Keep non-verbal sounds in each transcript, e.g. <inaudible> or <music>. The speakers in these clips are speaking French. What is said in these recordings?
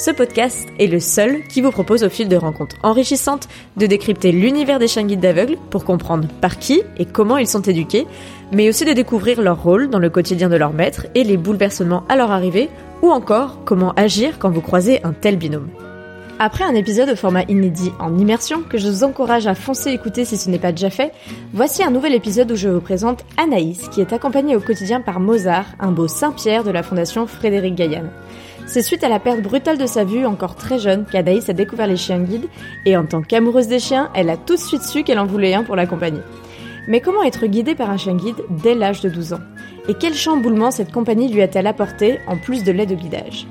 Ce podcast est le seul qui vous propose au fil de rencontres enrichissantes de décrypter l'univers des chiens guides d'aveugles pour comprendre par qui et comment ils sont éduqués, mais aussi de découvrir leur rôle dans le quotidien de leur maître et les bouleversements à leur arrivée, ou encore comment agir quand vous croisez un tel binôme. Après un épisode au format inédit en immersion que je vous encourage à foncer écouter si ce n'est pas déjà fait, voici un nouvel épisode où je vous présente Anaïs qui est accompagnée au quotidien par Mozart, un beau Saint-Pierre de la fondation Frédéric Gaillan. C'est suite à la perte brutale de sa vue encore très jeune qu'Anaïs a découvert les chiens guides et en tant qu'amoureuse des chiens, elle a tout de suite su qu'elle en voulait un pour l'accompagner. Mais comment être guidée par un chien guide dès l'âge de 12 ans? Et quel chamboulement cette compagnie lui a-t-elle apporté en plus de l'aide au guidage?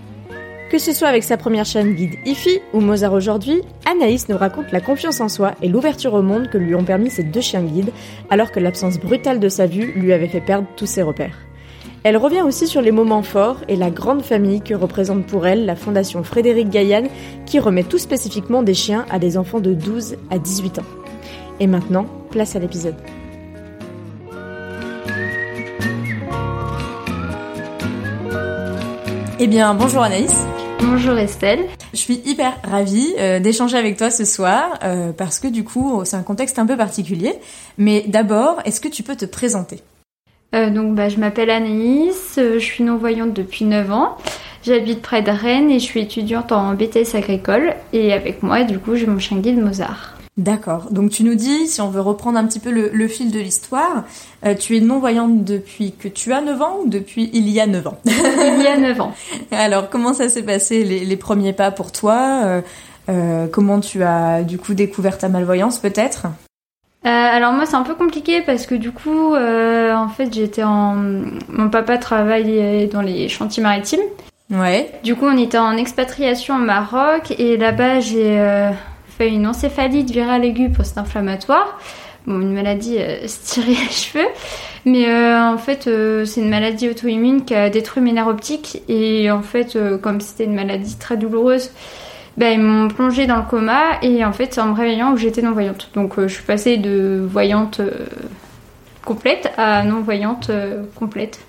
Que ce soit avec sa première chaîne guide IFI ou Mozart aujourd'hui, Anaïs nous raconte la confiance en soi et l'ouverture au monde que lui ont permis ces deux chiens guides, alors que l'absence brutale de sa vue lui avait fait perdre tous ses repères. Elle revient aussi sur les moments forts et la grande famille que représente pour elle la Fondation Frédéric Gaillan qui remet tout spécifiquement des chiens à des enfants de 12 à 18 ans. Et maintenant, place à l'épisode. Eh bien, bonjour Anaïs. Bonjour Estelle. Je suis hyper ravie euh, d'échanger avec toi ce soir euh, parce que du coup, c'est un contexte un peu particulier. Mais d'abord, est-ce que tu peux te présenter? Euh, donc bah, je m'appelle Anaïs, euh, je suis non-voyante depuis 9 ans. J'habite près de Rennes et je suis étudiante en BTS agricole. Et avec moi, du coup, j'ai mon chien guide Mozart. D'accord. Donc tu nous dis, si on veut reprendre un petit peu le, fil de l'histoire, euh, tu es non-voyante depuis que tu as 9 ans ou depuis il y a 9 ans? Il y a 9 ans. <laughs> Alors comment ça s'est passé les, les, premiers pas pour toi? Euh, Comment tu as du coup découvert ta malvoyance peut-être? Euh, alors moi c'est un peu compliqué parce que du coup euh, en fait j'étais en mon papa travaille dans les chantiers maritimes. Ouais. Du coup on était en expatriation au Maroc et là-bas j'ai euh, fait une encéphalite virale aiguë post-inflammatoire. Bon une maladie <laughs> se tirer les cheveux. Mais en fait c'est une maladie auto-immune qui a détruit mes nerfs optiques et en fait comme c'était une maladie très douloureuse ben, ils m'ont plongée dans le coma et en fait, en me réveillant, j'étais non-voyante. Donc, euh, je suis passée de voyante euh, complète à non-voyante euh, complète.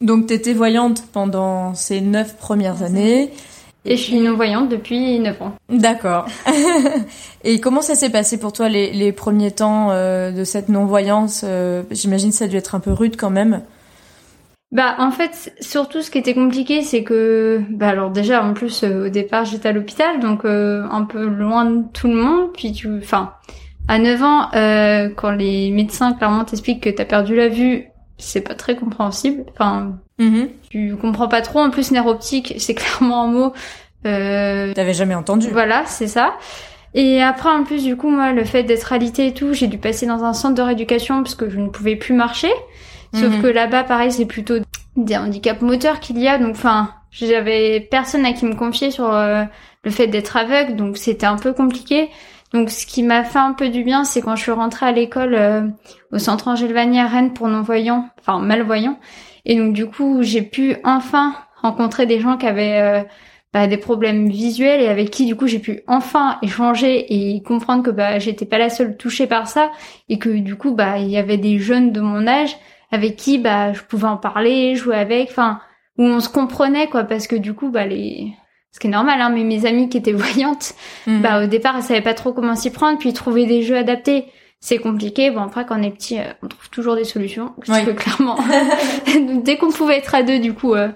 Donc, tu étais voyante pendant ces neuf premières années. Et je suis non-voyante depuis neuf ans. D'accord. <laughs> et comment ça s'est passé pour toi les, les premiers temps de cette non-voyance J'imagine que ça a dû être un peu rude quand même. Bah en fait surtout ce qui était compliqué c'est que bah alors déjà en plus euh, au départ j'étais à l'hôpital donc euh, un peu loin de tout le monde puis tu enfin à 9 ans euh, quand les médecins clairement t'expliquent que t'as perdu la vue c'est pas très compréhensible enfin mm-hmm. tu comprends pas trop en plus nerf optique c'est <laughs> clairement un mot euh, t'avais jamais entendu voilà c'est ça et après, en plus, du coup, moi, le fait d'être alité et tout, j'ai dû passer dans un centre de rééducation parce que je ne pouvais plus marcher. Sauf mhm. que là-bas, pareil, c'est plutôt des handicaps moteurs qu'il y a. Donc, enfin, j'avais personne à qui me confier sur euh, le fait d'être aveugle, donc c'était un peu compliqué. Donc, ce qui m'a fait un peu du bien, c'est quand je suis rentrée à l'école euh, au centre Angèle à Rennes pour non-voyants, enfin malvoyants. Et donc, du coup, j'ai pu enfin rencontrer des gens qui avaient euh, bah, des problèmes visuels et avec qui, du coup, j'ai pu enfin échanger et comprendre que bah, j'étais pas la seule touchée par ça et que, du coup, bah, il y avait des jeunes de mon âge avec qui bah je pouvais en parler, jouer avec, enfin où on se comprenait quoi parce que du coup bah les ce qui est normal hein, mais mes amies qui étaient <laughs> voyantes mhm. bah au départ elles savaient pas trop comment s'y prendre puis trouver des jeux adaptés. C'est compliqué. Bon après quand on est petit euh, on trouve toujours des solutions parce que clairement <laughs> dès qu'on pouvait être à deux du coup euh,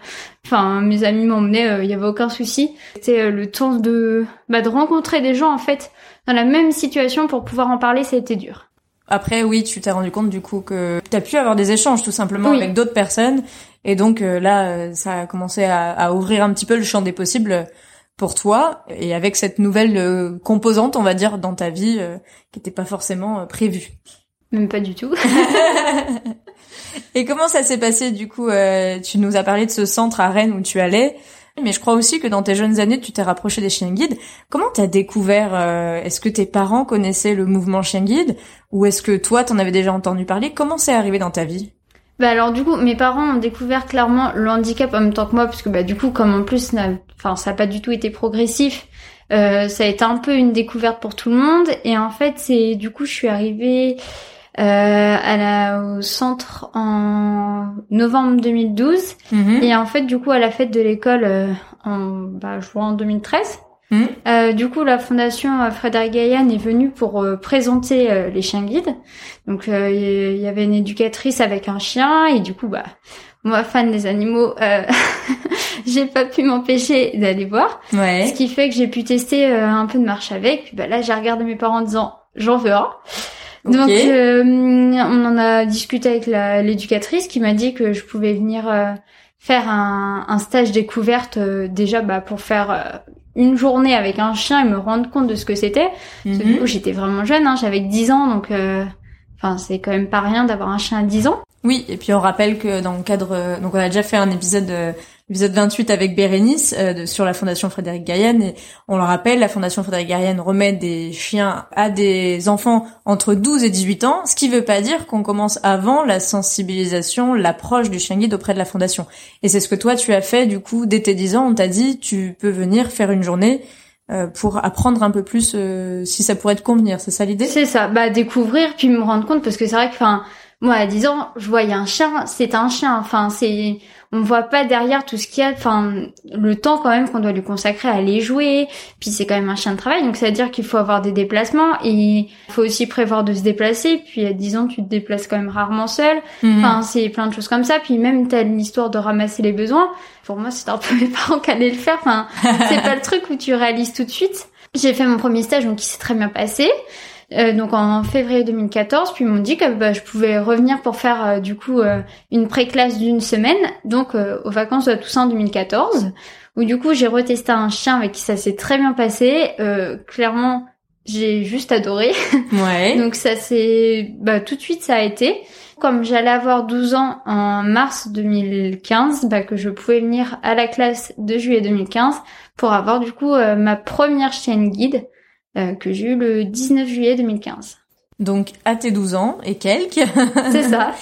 enfin mes amis m'emmenaient euh, il y avait aucun souci. C'était le temps de bah de rencontrer des gens en fait dans la même situation pour pouvoir en parler ça a été dur après, oui, tu t'es rendu compte du coup que tu as pu avoir des échanges tout simplement avec d'autres personnes. Et donc euh, là, euh, ça a commencé à, à, ouvrir un petit peu le champ des possibles pour toi. Et avec cette nouvelle euh, composante, on va dire, dans ta vie, qui n'était pas forcément prévue. Même pas du tout. <laughs> et comment ça s'est passé du coup Tu nous as parlé de ce centre à Rennes où tu allais. Mais je crois aussi que dans tes jeunes années, tu t'es rapproché des chiens guides. Comment t'as découvert euh, Est-ce que tes parents connaissaient le mouvement chien guide ou est-ce que toi, t'en avais déjà entendu parler? Comment c'est arrivé dans ta vie? Bah alors du coup, mes parents ont découvert clairement le handicap en même temps que moi, parce que bah du coup, comme en plus, enfin ça n'a pas du tout été progressif, euh, ça a été un peu une découverte pour tout le monde. Et en fait, c'est du coup, je suis arrivée à la, au centre en novembre 2012, mhm. et en fait, du coup, à la fête de l'école euh, en bah, je vois en 2013. Hmm. Euh, du coup, la fondation euh, Frédéric Gaillan est venue pour euh, présenter euh, les chiens guides. Donc, il y avait une éducatrice avec un chien et du coup, bah, moi, fan des animaux, <laughs> j'ai pas pu m'empêcher d'aller voir. Ouais. Ce qui fait que j'ai pu tester un peu de marche avec. Puis, bah, là, j'ai regardé mes parents en disant, j'en veux un. Donc, on en a discuté avec l'éducatrice qui m'a dit que je pouvais venir faire un, un, stage découverte déjà bah, pour faire une journée avec un chien et me rendre compte de ce que c'était. Mhm. j'étais vraiment jeune, hein, j'avais 10 ans, donc euh, enfin c'est quand même pas rien d'avoir un chien à 10 ans. Oui, et puis on rappelle que dans le cadre, donc on a déjà fait un épisode épisode 28 avec Bérénice euh, sur la Fondation Frédéric Gaillen et on le rappelle, la Fondation Frédéric Gaillen remet des chiens à des enfants entre 12 et 18 ans, ce qui veut pas dire qu'on commence avant la sensibilisation, l'approche du chien guide auprès de la Fondation. Et c'est ce que toi tu as fait du coup dès tes 10 ans, on t'a dit tu peux venir faire une journée euh, pour apprendre un peu plus euh, si ça pourrait te convenir, c'est ça l'idée? C'est ça, bah découvrir puis me rendre compte parce que c'est vrai que enfin moi à 10 ans, je voyais un chien, c'est un chien, enfin c'est on voit pas derrière tout ce qu'il y a, enfin le temps quand même qu'on doit lui consacrer à aller jouer. Puis c'est quand même un chien de travail, donc ça veut dire qu'il faut avoir des déplacements et il faut aussi prévoir de se déplacer. Puis à 10 ans, tu te déplaces quand même rarement seul. Mhm. Enfin c'est plein de choses comme ça. Puis même t'as l'histoire de ramasser les besoins. Pour moi, c'est un peu mes parents qui allaient le faire. Enfin c'est pas le truc où tu réalises tout de suite. J'ai fait mon premier stage, donc qui s'est très bien passé. Euh, donc en février 2014, puis ils m'ont dit que bah, je pouvais revenir pour faire euh, du coup euh, une pré-classe d'une semaine, donc aux vacances de Toussaint 2014, où du coup j'ai retesté un chien avec qui ça s'est très bien passé. clairement, j'ai juste adoré. <laughs> Ouais. donc ça c'est bah, tout de suite ça a été. Comme j'allais avoir 12 ans en mars 2015, bah, que je pouvais venir à la classe de juillet 2015 pour avoir du coup ma première chienne guide euh, que j'ai eu le 19 juillet 2015. Donc à tes 12 ans et quelques. <laughs> C'est ça.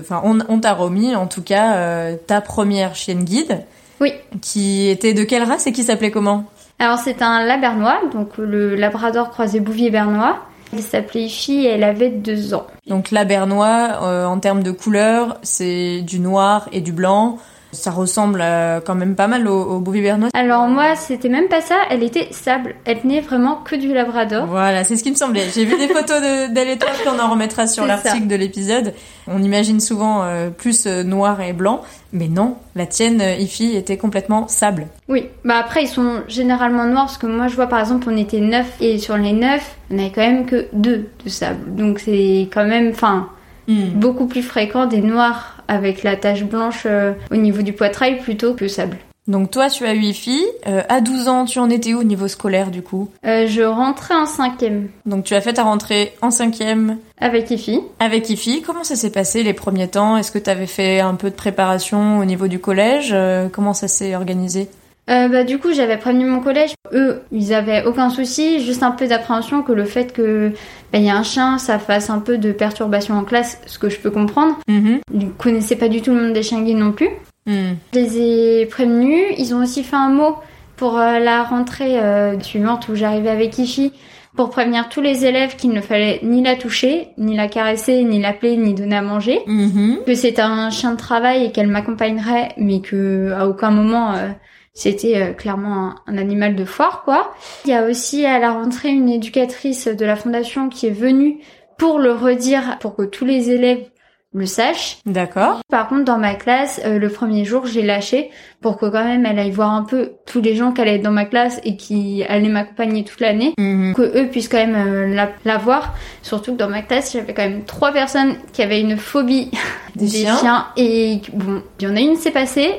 Enfin, on, on t'a remis en tout cas euh, ta première chienne guide. Oui. Qui était de quelle race et qui s'appelait comment? Alors c'est un labernois, donc le labrador croisé bouvier bernois. Elle s'appelait Ify et elle avait deux ans. Donc labernois, euh, en termes de couleur, c'est du noir et du blanc. Ça ressemble euh, quand même pas mal au, au Bouvier-Bernois. Alors moi, c'était même pas ça. Elle était sable. Elle tenait vraiment que du Labrador. Voilà, c'est ce qui me semblait. J'ai vu des photos d'elle et toi, puis on en remettra sur l'article de l'épisode. On imagine souvent euh, plus euh, noir et blanc, mais non, la tienne, Ify, était complètement sable. Oui, bah après ils sont généralement noirs parce que moi je vois par exemple on était neuf et sur les neuf, on avait quand même que deux de sable. Donc c'est quand même, enfin, hmm. beaucoup plus fréquent des noirs avec la tache blanche euh, au niveau du poitrail plutôt que sable. Donc toi, tu as 8 filles. Euh, à 12 ans, tu en étais où au niveau scolaire du coup? Euh, Je rentrais en cinquième. Donc tu as fait ta rentrée en cinquième Avec Ifi. Avec Ifi. Comment ça s'est passé les premiers temps? Est-ce que tu avais fait un peu de préparation au niveau du collège? Euh, Comment ça s'est organisé? Euh, bah, du coup, j'avais prévenu mon collège. Eux, ils avaient aucun souci, juste un peu d'appréhension que le fait que bah, y a un chien, ça fasse un peu de perturbation en classe, ce que je peux comprendre. Mm Ils connaissaient pas du tout le monde des chiens guides non plus. Mm. Je les ai prévenus. Ils ont aussi fait un mot pour euh, la rentrée euh, suivante où j'arrivais avec Ifi pour prévenir tous les élèves qu'il ne fallait ni la toucher, ni la caresser, ni l'appeler, ni donner à manger. Mm-hmm. Que c'est un chien de travail et qu'elle m'accompagnerait, mais que à aucun moment euh, c'était euh, clairement un, animal de foire, quoi. Il y a aussi à la rentrée une éducatrice de la fondation qui est venue pour le redire, pour que tous les élèves le sachent. D'accord. Par contre, dans ma classe, euh, le premier jour, j'ai lâché pour que quand même elle aille voir un peu tous les gens qui allaient être dans ma classe et qui allaient m'accompagner toute l'année, mhm. que eux puissent quand même euh, la, voir. Surtout que dans ma classe, j'avais quand même trois personnes qui avaient une phobie <laughs> des, chiens. Et bon, il y en a une, c'est passé.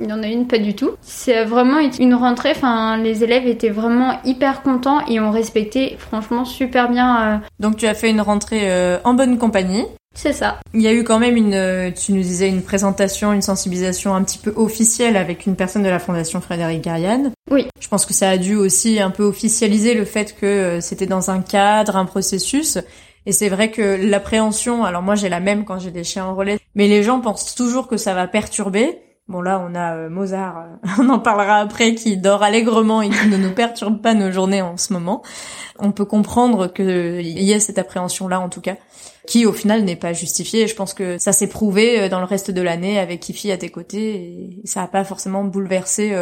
Il y en a une pas du tout. C'est vraiment une rentrée. Enfin, les élèves étaient vraiment hyper contents et ont respecté franchement super bien. Euh. Donc tu as fait une rentrée euh, en bonne compagnie. C'est ça. Il y a eu quand même une, tu nous disais, une présentation, une sensibilisation un petit peu officielle avec une personne de la Fondation Frédéric Gariane. Oui. Je pense que ça a dû aussi un peu officialiser le fait que euh, c'était dans un cadre, un processus. Et c'est vrai que l'appréhension, alors moi j'ai la même quand j'ai des chiens en relais, mais les gens pensent toujours que ça va perturber. Bon là on a euh, Mozart, euh, <laughs> on en parlera après, qui dort allègrement et qui ne nous perturbe pas nos journées en ce moment. On peut comprendre qu'il y a cette appréhension là en tout cas qui au final n'est pas justifié. je pense que ça s'est prouvé euh, dans le reste de l'année avec Kifi à tes côtés ça n'a pas forcément bouleversé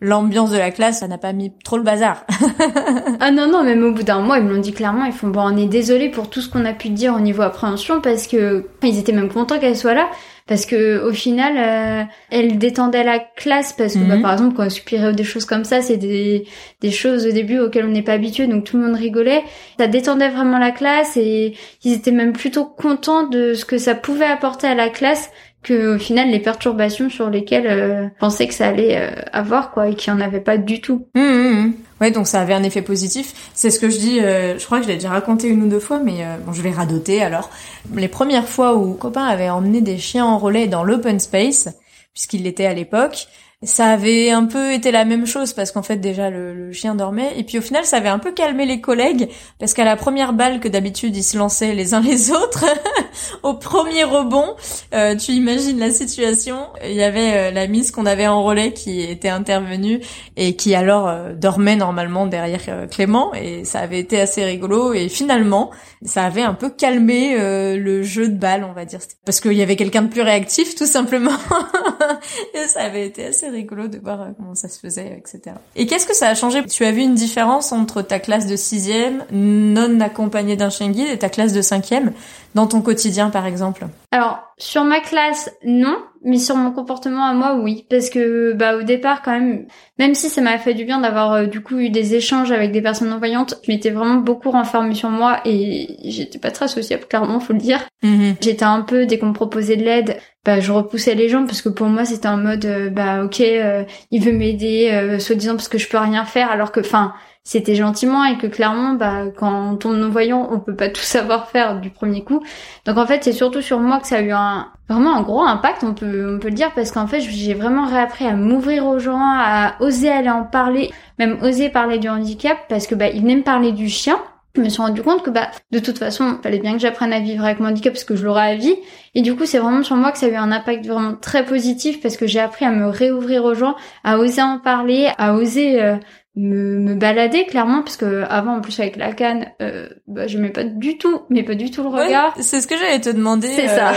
l'ambiance de la classe, ça n'a pas mis trop le bazar. <laughs> ah non non, même au bout d'un mois, ils me l'ont dit clairement, ils font bon, on est désolé pour tout ce qu'on a pu dire au niveau appréhension parce que ils étaient même contents qu'elle soit là parce que au final euh, elle détendait la classe parce que bah, mhm. par exemple quand on suppirait des choses comme ça c'est des, des choses au début auxquelles on n'est pas habitué donc tout le monde rigolait ça détendait vraiment la classe et ils étaient même plutôt contents de ce que ça pouvait apporter à la classe que au final les perturbations sur lesquelles euh, pensaient que ça allait euh, avoir quoi et qu'il n'y en avait pas du tout. Mmh, mmh, mmh. Ouais, donc ça avait un effet positif. C'est ce que je dis, euh, je crois que je l'ai déjà raconté une ou deux fois, mais euh, bon, je vais radoter alors. Les premières fois où copain avait emmené des chiens en relais dans l'open space, puisqu'il l'était à l'époque, ça avait un peu été la même chose parce qu'en fait déjà le, chien dormait. Et puis au final ça avait un peu calmé les collègues parce qu'à la première balle que d'habitude ils se lançaient les uns les autres <laughs> au premier rebond euh, tu imagines la situation. Il y avait euh, la mise qu'on avait en relais qui était intervenue et qui alors euh, dormait normalement derrière Clément. Et ça avait été assez rigolo. Et finalement ça avait un peu calmé le jeu de balle on va dire. Parce qu'il y avait quelqu'un de plus réactif tout simplement <laughs> <laughs> et ça avait été assez rigolo de voir euh, comment ça se faisait, etc. Et qu'est-ce que ça a changé? Tu as vu une différence entre ta classe de sixième, non accompagnée d'un chien guide, et ta classe de cinquième, dans ton quotidien, par exemple? Alors, sur ma classe, non. Mais sur mon comportement à moi, oui, parce que bah au départ quand même, même si ça m'a fait du bien d'avoir euh, du coup eu des échanges avec des personnes non voyantes, je m'étais vraiment beaucoup renfermée sur moi et j'étais pas très sociable, clairement, faut le dire. Mm-hmm. J'étais un peu dès qu'on me proposait de l'aide, bah je repoussais les gens parce que pour moi c'était un mode euh, bah ok, euh, il veut m'aider, soi-disant parce que je peux rien faire, alors que enfin c'était gentiment et que clairement bah quand on tombe non voyant on peut pas <laughs> tout savoir faire du premier coup donc en fait c'est surtout sur moi que ça a eu un vraiment un gros impact on peut on peut le dire parce qu'en fait j'ai vraiment réappris à m'ouvrir aux gens à oser aller en parler même oser parler du handicap parce que bah il venait me parler du chien je me suis rendu compte que bah de toute façon, il fallait bien que j'apprenne à vivre avec mon handicap parce que je l'aurais à vie. Et du coup, c'est vraiment sur moi que ça a eu un impact vraiment très positif parce que j'ai appris à me réouvrir aux gens, à oser en parler, à oser euh, me, me balader clairement parce que avant en plus avec la canne euh, bah, je mets pas du tout mais pas du tout le regard. c'est ce que j'allais te demander c'est ça. euh,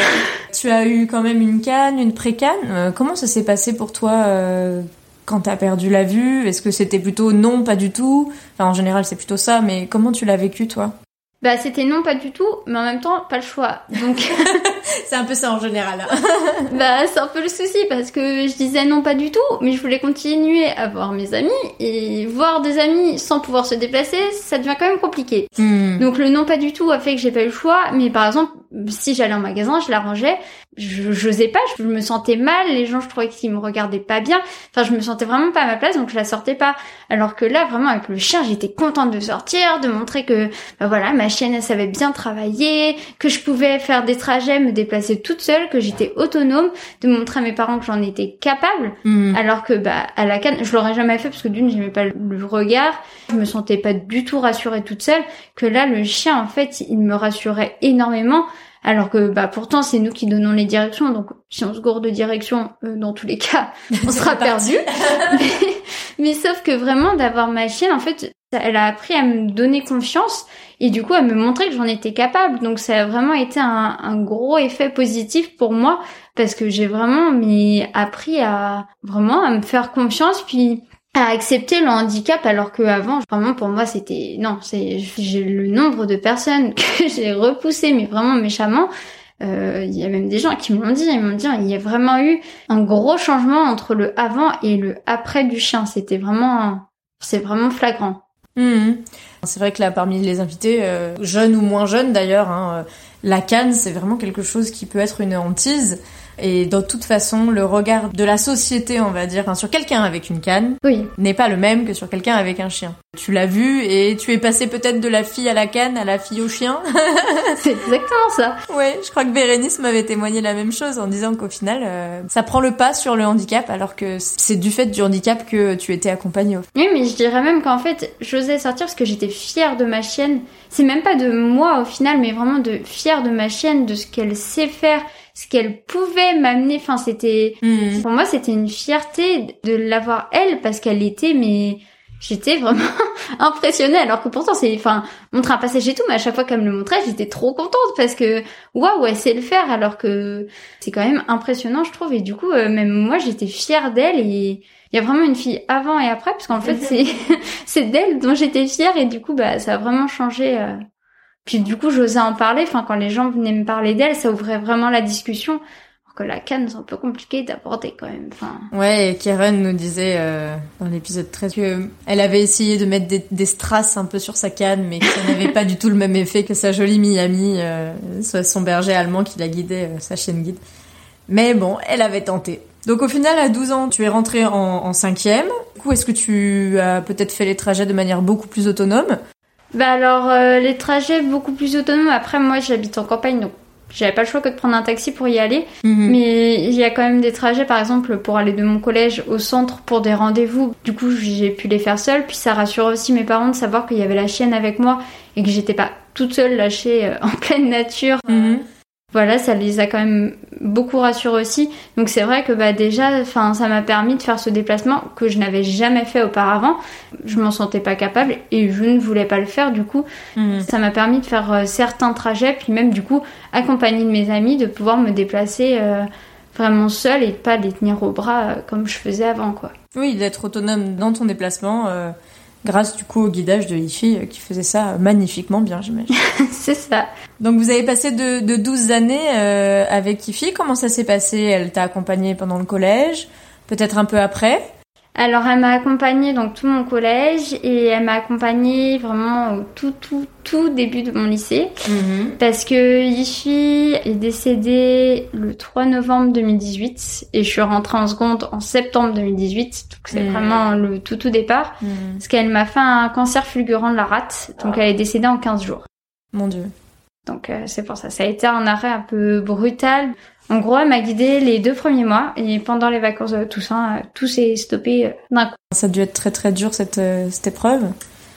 tu as eu quand même une canne une pré-canne. Euh, comment ça s'est passé pour toi euh, quand t'as perdu la vue? Est-ce que c'était plutôt non pas du tout? Enfin en général c'est plutôt ça mais comment tu l'as vécu toi? Bah c'était non pas du tout, mais en même temps pas le choix. Donc <laughs> c'est un peu ça en général. <laughs> bah c'est un peu le souci parce que je disais non pas du tout, mais je voulais continuer à voir mes amis et voir des amis sans pouvoir se déplacer, ça devient quand même compliqué. Hmm. Donc le non pas du tout a fait que j'ai pas eu le choix, mais par exemple si j'allais en magasin, je l'arrangeais, je n'osais pas, je me sentais mal, les gens je trouvais qu'ils me regardaient pas bien, enfin je me sentais vraiment pas à ma place donc je la sortais pas. Alors que là vraiment avec le chien, j'étais contente de sortir, de montrer que bah voilà, ma chienne elle savait bien travailler, que je pouvais faire des trajets, me déplacer toute seule, que j'étais autonome, de montrer à mes parents que j'en étais capable. Mhm. Alors que bah à la canne, je l'aurais jamais fait parce que d'une j'aimais pas le regard, je me sentais pas du tout rassurée toute seule, que là le chien en fait, il me rassurait énormément alors que bah pourtant c'est nous qui donnons les directions donc si on se gourde de direction euh, dans tous les cas <laughs> on sera perdu <laughs> mais, sauf que vraiment d'avoir ma chienne en fait elle a appris à me donner confiance et du coup à me montrer que j'en étais capable. Donc ça a vraiment été un, un gros effet positif pour moi parce que j'ai vraiment mais appris à vraiment à me faire confiance puis à accepter le handicap alors que avant vraiment pour moi c'était non c'est j'ai le nombre de personnes <laughs> que j'ai repoussé mais vraiment méchamment. Euh, il y a même des gens qui m'ont dit ils m'ont dit il y a vraiment eu un gros changement entre le avant et le après du chien. C'était vraiment c'est vraiment flagrant mmh. c'est vrai que là parmi les invités euh, jeunes ou moins jeunes d'ailleurs hein, euh, la canne c'est vraiment quelque chose qui peut être une hantise Et dans toute façon, le regard de la société, on va dire, enfin, sur quelqu'un avec une canne, oui. n'est pas le même que sur quelqu'un avec un chien. Tu l'as vu et tu es passé peut-être de la fille à la canne à la fille au chien. <laughs> c'est exactement ça. Ouais, je crois que Bérénice m'avait témoigné la même chose en disant qu'au final, euh, ça prend le pas sur le handicap alors que c'est du fait du handicap que tu étais accompagnée. Oui, mais je dirais même qu'en fait, j'osais sortir parce que j'étais fière de ma chienne. C'est même pas de moi au final, mais vraiment de fière de ma chienne, de ce qu'elle sait faire ce qu'elle pouvait m'amener. Enfin, c'était Mhm. pour moi, c'était une fierté de l'avoir elle parce qu'elle était, mais j'étais vraiment <laughs> impressionnée. Alors que pourtant, c'est, enfin, montrer un passage et tout, mais à chaque fois qu'elle me le montrait, j'étais trop contente parce que waouh, elle sait le faire. Alors que c'est quand même impressionnant, je trouve. Et du coup, euh, même moi, j'étais fière d'elle et il y a vraiment une fille avant et après parce qu'en fait, c'est <laughs> c'est d'elle dont j'étais fière et du coup, bah, ça a vraiment changé. euh, puis du coup, j'osais en parler. Enfin, quand les gens venaient me parler d'elle, ça ouvrait vraiment la discussion. Alors que la canne, c'est un peu compliqué d'aborder quand même. Enfin, Ouais, et Karen nous disait euh, dans l'épisode 13 que elle avait essayé de mettre des, strass un peu sur sa canne, mais que ça n'avait pas du tout le même effet que sa jolie Miami, euh, son berger allemand qui la guidait, euh, sa chienne guide. Mais bon, elle avait tenté. Donc au final, à 12 ans, tu es rentrée en, en cinquième. Du coup, est-ce que tu as peut-être fait les trajets de manière beaucoup plus autonome? Bah alors euh, les trajets beaucoup plus autonomes. Après moi j'habite en campagne donc j'avais pas le choix que de prendre un taxi pour y aller. Mhm. Mais il y a quand même des trajets par exemple pour aller de mon collège au centre pour des rendez-vous. Du coup j'ai pu les faire seule. Puis ça rassure aussi mes parents de savoir qu'il y avait la chienne avec moi et que j'étais pas toute seule lâchée euh, <laughs> en pleine nature. Mhm. Voilà, ça les a quand même beaucoup rassurés aussi. Donc c'est vrai que bah déjà, enfin, ça m'a permis de faire ce déplacement que je n'avais jamais fait auparavant. Je m'en sentais pas capable et je ne voulais pas le faire. Du coup, Mhm. ça m'a permis de faire euh, certains trajets, puis même du coup, accompagné de mes amis, de pouvoir me déplacer euh, vraiment seule et pas les tenir au bras euh, comme je faisais avant, quoi. Oui, d'être autonome dans ton déplacement, euh, grâce du coup au guidage de Ifi euh, qui faisait ça magnifiquement bien, j'imagine. <laughs> c'est ça. Donc vous avez passé de, de 12 années euh, avec Ifi. Comment ça s'est passé? Elle t'a accompagnée pendant le collège, peut-être un peu après? Alors elle m'a accompagnée donc tout mon collège et elle m'a accompagnée vraiment au tout tout tout début de mon lycée parce que Yifi est décédée le 3 novembre 2018 et je suis rentrée en seconde en septembre 2018 donc c'est Mhm. vraiment le tout tout départ parce qu'elle m'a fait un cancer fulgurant de la rate donc elle est décédée en 15 jours. Mon Dieu. Donc euh, c'est pour ça. Ça a été un arrêt un peu brutal. En gros, elle m'a guidée les deux premiers mois et pendant les vacances de Toussaint, euh, tout s'est stoppé euh, d'un coup. Ça a dû être très très dur cette, euh, cette épreuve.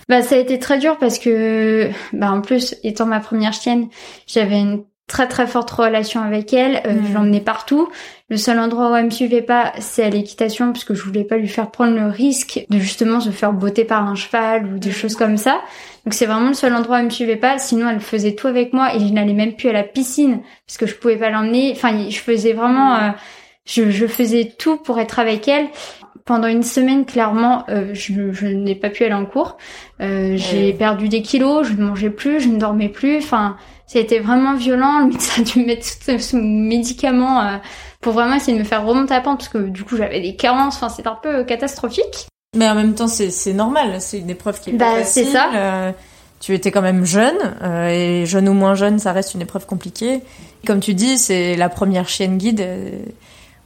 Bah ça a été très dur parce que bah en plus étant ma première chienne, j'avais une très très forte relation avec elle. Euh, Mhm. Je l'emmenais partout. Le seul endroit où elle me suivait pas, c'est à l'équitation parce que je voulais pas lui faire prendre le risque de justement se faire botter par un cheval ou des choses comme ça. Donc c'est vraiment le seul endroit où elle me suivait pas. Sinon elle faisait tout avec moi et je n'allais même plus à la piscine parce que je pouvais pas l'emmener. Enfin je faisais vraiment, euh, je, je faisais tout pour être avec elle. Pendant une semaine, clairement, euh, je, je n'ai pas pu aller en cours. Euh, j'ai perdu des kilos, je ne mangeais plus, je ne dormais plus. Enfin, été vraiment violent. Le médecin a dû me mettre sous, médicaments euh, pour vraiment essayer de me faire remonter à pente parce que du coup j'avais des carences. Enfin, c'était un peu catastrophique. Mais en même temps, c'est normal. C'est une épreuve qui est Bah, c'est ça. Euh, tu étais quand même jeune, euh, et jeune ou moins jeune, ça reste une épreuve compliquée. Comme tu dis, c'est la première chienne guide.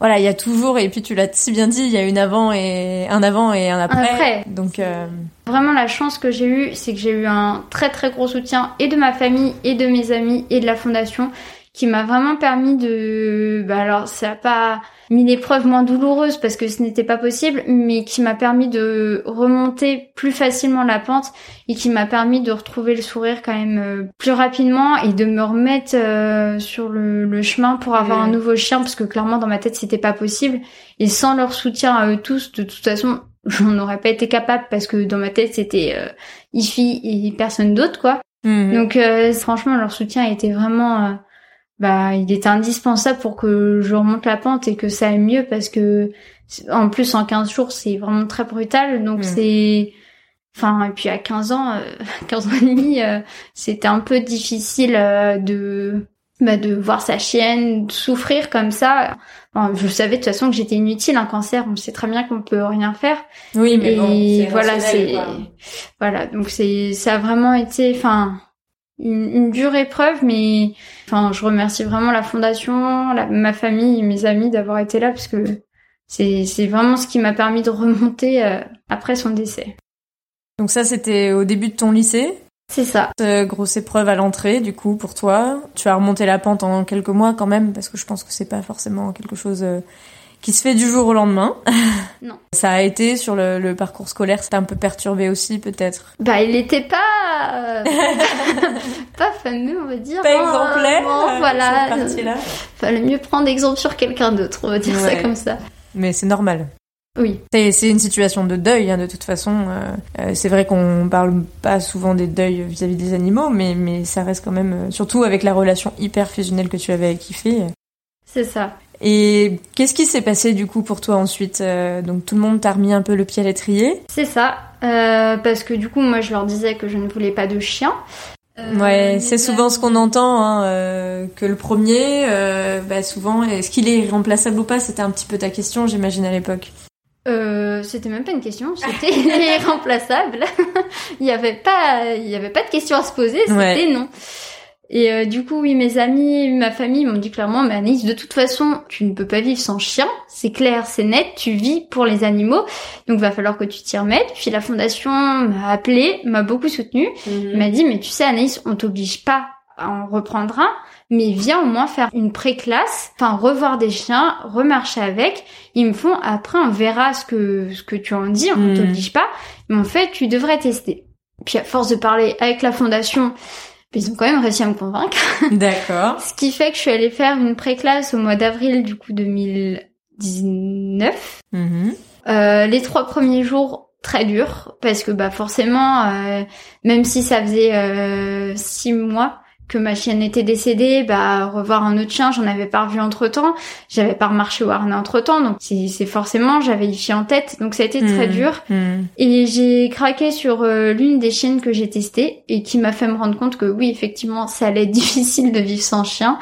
Voilà, il y a toujours, et puis tu l'as si bien dit, il y a une avant et un avant et un après. après. Donc, euh, Vraiment, la chance que j'ai eue, c'est que j'ai eu un très très gros soutien et de ma famille et de mes amis et de la fondation qui m'a vraiment permis de... Bah alors, ça a pas mis l'épreuve moins douloureuse parce que ce n'était pas possible, mais qui m'a permis de remonter plus facilement la pente et qui m'a permis de retrouver le sourire quand même euh, plus rapidement et de me remettre euh, sur le, le chemin pour avoir un nouveau chien parce que clairement dans ma tête c'était pas possible et sans leur soutien à eux tous de toute façon <laughs> j'en aurais pas été capable parce que dans ma tête c'était euh, Ifi et personne d'autre quoi. mhm. Donc euh, franchement leur soutien était vraiment euh, bah il était indispensable pour que je remonte la pente et que ça aille mieux parce que en plus en 15 jours c'est vraiment très brutal donc Mm. c'est enfin et puis à 15 ans euh, <laughs> 15 ans et demi euh, c'était un peu difficile euh, de bah, de voir sa chienne souffrir comme ça. Je savais de toute façon que j'étais inutile un cancer, on sait très bien qu'on peut rien faire oui, mais et bon, c'est voilà, c'est voilà, donc c'est ça a vraiment été, enfin, une, dure épreuve, mais enfin, je remercie vraiment la fondation, ma famille, mes amis d'avoir été là parce que c'est c'est vraiment ce qui m'a permis de remonter euh, après son décès. Donc ça, c'était au début de ton lycée? C'est ça. Euh, grosse épreuve à l'entrée, du coup, pour toi. Tu as remonté la pente en quelques mois quand même, parce que je pense que c'est pas forcément quelque chose euh, qui se fait du jour au lendemain. <laughs> Non. Ça a été sur le, parcours scolaire, c'était un peu perturbé aussi, peut-être. Bah, il était pas euh, <laughs> pas fameux, on va dire. Pas exemplaire. Bon, voilà. Fallait mieux prendre exemple sur quelqu'un d'autre, on va dire ça comme ça. Mais c'est normal. Oui. C'est une situation de deuil, hein, de toute façon. Euh, euh, c'est vrai qu'on parle pas souvent des deuils vis-à-vis des animaux, mais, mais ça reste quand même, euh, surtout avec la relation hyper fusionnelle que tu avais avec Ifé. C'est ça. Et qu'est-ce qui s'est passé du coup pour toi ensuite Donc tout le monde t'a remis un peu le pied à l'étrier C'est ça, parce que du coup moi je leur disais que je ne voulais pas de chien. ouais, c'est souvent ce qu'on entend, hein, que le premier, bah souvent, est-ce qu'il est remplaçable ou pas? C'était un petit peu ta question, j'imagine à l'époque. Euh, c'était même pas une question, c'était <laughs> irremplaçable. <laughs> il y avait pas, il y avait pas de question à se poser, c'était non. Et euh, du coup, oui, mes amis, ma famille m'ont dit clairement, mais Anaïs, de toute façon, tu ne peux pas vivre sans chien. C'est clair, c'est net. Tu vis pour les animaux, donc va falloir que tu t'y remettes. Puis la fondation m'a appelé, m'a beaucoup soutenue, mhm. m'a dit, mais tu sais, Anaïs, on t'oblige pas à en reprendre un, mais viens au moins faire une pré-classe, enfin revoir des chiens, remarcher avec. Ils me font après on verra ce que ce que tu en dis, on ne t'oblige pas, mais en fait tu devrais tester. Puis à force de parler avec la fondation, ils ont quand même réussi à me convaincre. <laughs> D'accord. ce qui fait que je suis allée faire une pré-classe au mois d'avril du coup 2019. Mm-hmm. Euh, les trois premiers jours très durs parce que bah forcément euh, même si ça faisait euh, six mois que ma chienne était décédée, bah revoir un autre chien, j'en avais pas revu entre temps, j'avais pas remarché au harnais entre temps, donc c'est forcément j'avais Ify en tête, donc ça a été très hmm. dur. Hmm. Et j'ai craqué sur euh, l'une des chiennes que j'ai testées et qui m'a fait me rendre compte que oui effectivement ça allait être <laughs> difficile de vivre sans chien.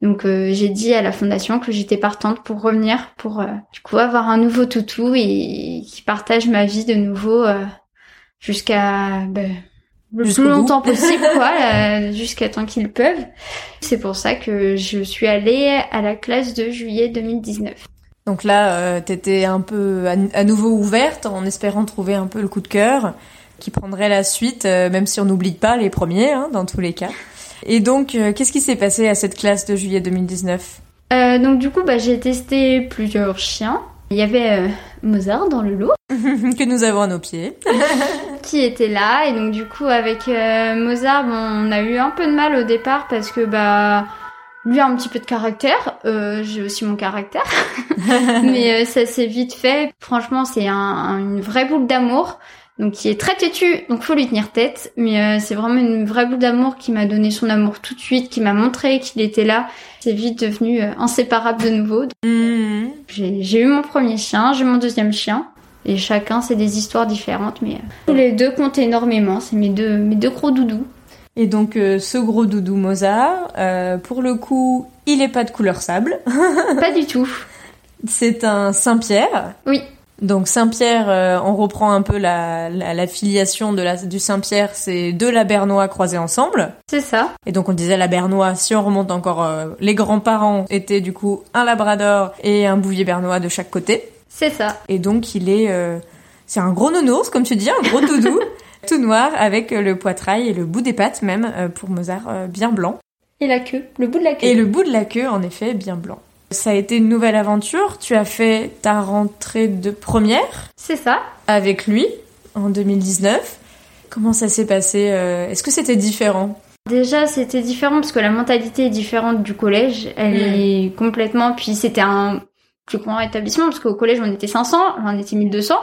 Donc euh, j'ai dit à la fondation que j'étais partante pour revenir, pour euh, du coup avoir un nouveau toutou et qui partage ma vie de nouveau jusqu'à ben, le plus longtemps possible, quoi, <laughs> euh, jusqu'à temps qu'ils peuvent. C'est pour ça que je suis allée à la classe de juillet 2019. Donc là, euh, t'étais un peu à, nouveau ouverte en espérant trouver un peu le coup de cœur qui prendrait la suite, euh, même si on n'oublie pas les premiers, hein, dans tous les cas. Et donc, euh, qu'est-ce qui s'est passé à cette classe de juillet 2019 Donc du coup, bah, j'ai testé plusieurs chiens. Il y avait Mozart dans le lot. <laughs> que nous avons à nos pieds. <laughs> qui était là. Et donc du coup avec euh, Mozart, on a eu un peu de mal au départ parce que bah lui a un petit peu de caractère. Euh, J'ai aussi mon caractère, <laughs> <laughs> mais euh, ça s'est vite fait. Franchement, c'est un, une vraie boule d'amour. Donc qui est très têtu, donc faut lui tenir tête. Mais euh, c'est vraiment une vraie boule d'amour qui m'a donné son amour tout de suite, qui m'a montré qu'il était là. C'est vite devenu inséparable de nouveau. Mmh. J'ai eu mon premier chien, j'ai mon deuxième chien. Et chacun, c'est des histoires différentes, mais tous les deux comptent énormément. C'est mes deux, mes deux gros doudous. Et donc, euh, ce gros doudou Mozart, euh, pour le coup, il est pas de couleur sable. <laughs> pas du tout. C'est un Saint-Pierre. Oui. Donc Saint-Pierre, euh, on reprend un peu la, la, filiation de la, du Saint-Pierre, c'est deux Labernois croisés ensemble. C'est ça. Et donc on disait Labernois, si on remonte encore, les grands-parents étaient du coup un Labrador et un Bouvier bernois de chaque côté. C'est ça. Et donc il est, euh, c'est un gros nounours comme tu dis, un gros doudou, <laughs> tout noir avec le poitrail et le bout des pattes même euh, pour Mozart euh, bien blanc. Et la queue, le bout de la queue. Et le bout de la queue en effet bien blanc. Ça a été une nouvelle aventure. Tu as fait ta rentrée de première. C'est ça. Avec lui en 2019. Comment ça s'est passé Est-ce que c'était différent? Déjà, c'était différent parce que la mentalité est différente du collège. Elle est complètement. Puis c'était un plus grand établissement parce qu'au collège on était 500, on était 1200.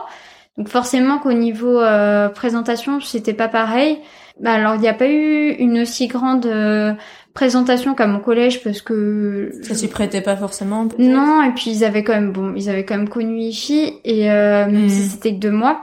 Donc forcément qu'au niveau euh, présentation c'était pas pareil. Bah, alors il n'y a pas eu une aussi grande euh, présentation qu'à mon collège parce que ça s'y prêtait pas forcément. Non et puis ils avaient quand même bon ils avaient quand même connu Ifi et euh, même si hmm. c'était que deux mois.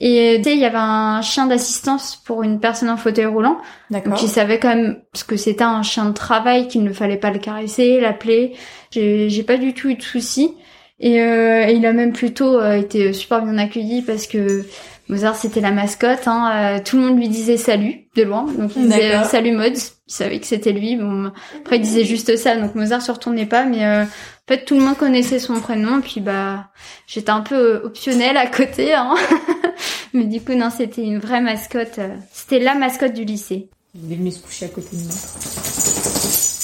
Et tu sais, il y avait un chien d'assistance pour une personne en fauteuil roulant. D'accord. Donc ils savaient quand même parce que c'était un chien de travail qu'il ne fallait pas le caresser, l'appeler. J'ai, j'ai pas du tout eu de soucis. Et, euh, il a même plutôt euh, été super bien accueilli parce que Mozart c'était la mascotte, hein, tout le monde lui disait salut de loin, donc il disait salut Mods, il savait que c'était lui. Bon, après il disait juste ça, donc Mozart se retournait pas, mais en fait tout le monde connaissait son prénom, puis bah j'étais un peu optionnelle à côté, hein. <laughs> mais du coup non c'était une vraie mascotte, c'était la mascotte du lycée. Il est venu se coucher à côté de moi.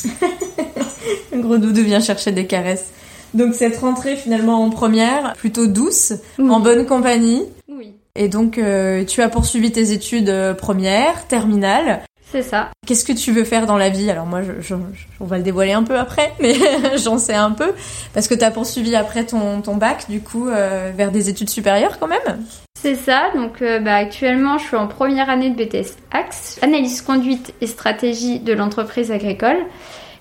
<laughs> Un gros doudou vient chercher des caresses. Donc cette rentrée finalement en première, plutôt douce, en bonne compagnie. Oui. Et donc euh, tu as poursuivi tes études euh, premières, terminales. C'est ça. Qu'est-ce que tu veux faire dans la vie? Alors moi, je, on va le dévoiler un peu après, <laughs> mais <laughs> j'en sais un peu. Parce que tu as poursuivi après ton, ton bac, du coup, euh, vers des études supérieures quand même? C'est ça, donc bah, actuellement je suis en première année de BTS Axe, analyse conduite et stratégie de l'entreprise agricole.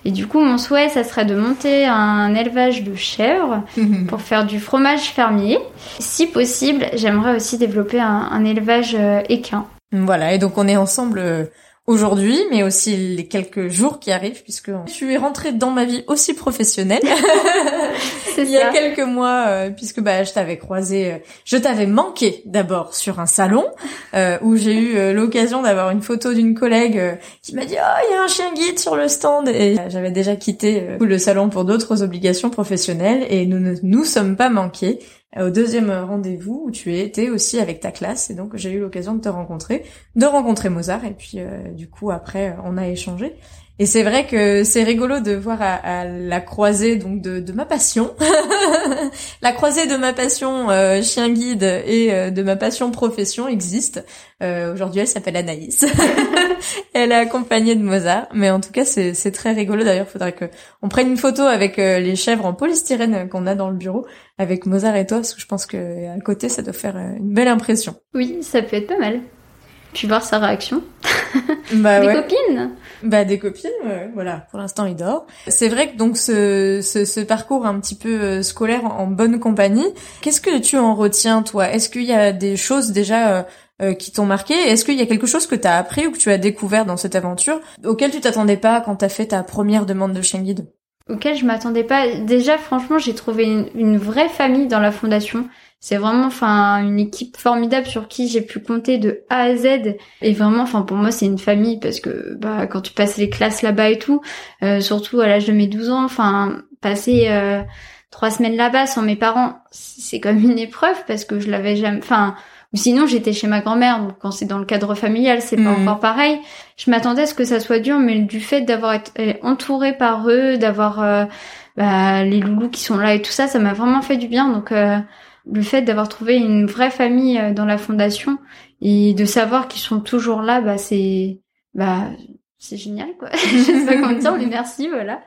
Et du coup, mon souhait, ça serait de monter un élevage de chèvres mhm. pour faire du fromage fermier. Si possible, j'aimerais aussi développer un, élevage euh, équin. Voilà, et donc on est ensemble euh, aujourd'hui, mais aussi les quelques jours qui arrivent, puisque je suis rentrée dans ma vie aussi professionnelle. <laughs> Il y a quelques mois, euh, puisque bah je t'avais croisé, euh, je t'avais manqué d'abord sur un salon euh, où j'ai eu l'occasion d'avoir une photo d'une collègue qui m'a dit oh il y a un chien guide sur le stand. Et j'avais déjà quitté le salon pour d'autres obligations professionnelles et nous ne nous sommes pas manqués au deuxième rendez-vous où tu étais aussi avec ta classe et donc j'ai eu l'occasion de te rencontrer, de rencontrer Mozart et puis euh, du coup après on a échangé. Et c'est vrai que c'est rigolo de voir à, la croisée donc de, ma passion, <laughs> la croisée de ma passion euh, chien guide et euh, de ma passion profession existe. Euh, Aujourd'hui, elle s'appelle Anaïs. <laughs> elle est accompagnée de Mozart, mais en tout cas, c'est très rigolo. D'ailleurs, faudrait que on prenne une photo avec les chèvres en polystyrène qu'on a dans le bureau, avec Mozart et toi, parce que je pense que à côté, ça doit faire une belle impression. Oui, ça peut être pas mal puis voir sa réaction. Bah <laughs> des copines. Bah des copines, voilà. Pour l'instant, il dort. C'est vrai que donc ce, ce, ce, parcours un petit peu euh, scolaire en, bonne compagnie, qu'est-ce que tu en retiens toi? Est-ce qu'il y a des choses déjà euh, euh, qui t'ont marqué? Est-ce qu'il y a quelque chose que tu as appris ou que tu as découvert dans cette aventure auquel tu t'attendais pas quand tu as fait ta première demande de chien guide Auquel je m'attendais pas. Déjà, franchement, j'ai trouvé une, une vraie famille dans la fondation. C'est vraiment, enfin, une équipe formidable sur qui j'ai pu compter de A à Z. Et vraiment, enfin, pour moi, c'est une famille parce que, bah, quand tu passes les classes là-bas et tout, euh, surtout à l'âge de mes 12 ans, enfin, passer euh, trois semaines là-bas sans mes parents, c'est comme une épreuve parce que je l'avais jamais, enfin, ou sinon j'étais chez ma grand-mère. Donc quand c'est dans le cadre familial, c'est pas mhm. encore pareil. Je m'attendais à ce que ça soit dur, mais du fait d'avoir été entourée par eux, d'avoir euh, bah, les loulous qui sont là et tout ça, ça m'a vraiment fait du bien. Donc le fait d'avoir trouvé une vraie famille euh, dans la fondation et de savoir qu'ils sont toujours là, bah c'est bah c'est génial quoi. <laughs> Je sais pas comment dire, mais merci voilà.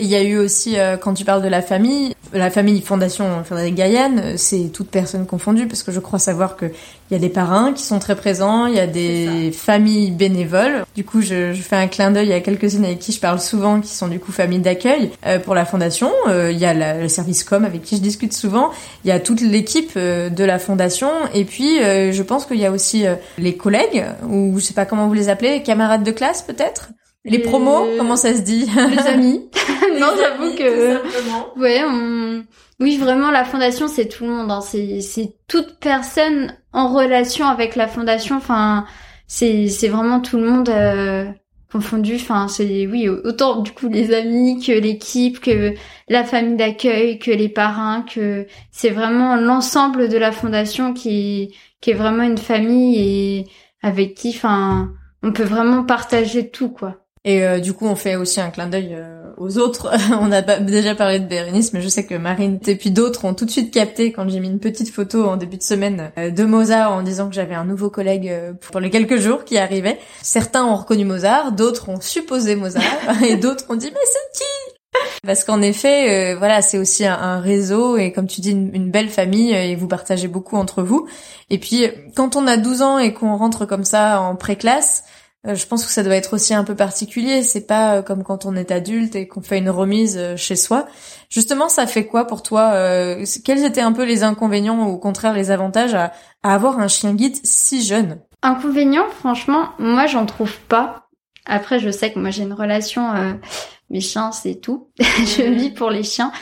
Il y a eu aussi, euh, quand tu parles de la famille, la famille Fondation Frédéric Gaillane, euh, c'est toute personne confondue, parce que je crois savoir qu'il y a des parrains qui sont très présents, il y a des familles bénévoles. Du coup, je, je fais un clin d'œil à quelques-unes avec qui je parle souvent, qui sont du coup familles d'accueil euh, pour la Fondation. il y a le service com avec qui je discute souvent. Il y a toute l'équipe de la Fondation, et puis je pense qu'il y a aussi les collègues, ou je sais pas comment vous les appelez, camarades de classe peut-être? Les promos, comment ça se dit <laughs> Les amis. <laughs> non, j'avoue que. Ouais, on... oui, vraiment, la fondation, c'est tout le monde. Hein. C'est, c'est toute personne en relation avec la fondation. Enfin, c'est, c'est vraiment tout le monde euh, confondu. Enfin, c'est oui, autant du coup les amis que l'équipe, que la famille d'accueil, que les parrains, que c'est vraiment l'ensemble de la fondation qui, qui est vraiment une famille et avec qui, enfin, on peut vraiment partager tout, quoi. Et euh, du coup, on fait aussi un clin d'œil euh, aux autres. <laughs> on a déjà parlé de Bérénice, mais je sais que Marine et puis d'autres ont tout de suite capté quand j'ai mis une petite photo en début de semaine euh, de Mozart en disant que j'avais un nouveau collègue pour les quelques jours qui arrivait. Certains ont reconnu Mozart, d'autres ont supposé Mozart, <laughs> et d'autres ont dit mais c'est qui? Parce qu'en effet, voilà, c'est aussi un, réseau et comme tu dis, une, belle famille et vous partagez beaucoup entre vous. Et puis, quand on a 12 ans et qu'on rentre comme ça en pré-classe, euh, je pense que ça doit être aussi un peu particulier. C'est pas euh, comme quand on est adulte et qu'on fait une remise euh, chez soi. Justement, ça fait quoi pour toi Quels étaient un peu les inconvénients ou au contraire les avantages à, avoir un chien guide si jeune? Inconvénients, franchement, moi j'en trouve pas. Après, je sais que moi j'ai une relation, mes chiens c'est tout. <laughs> je vis pour les chiens.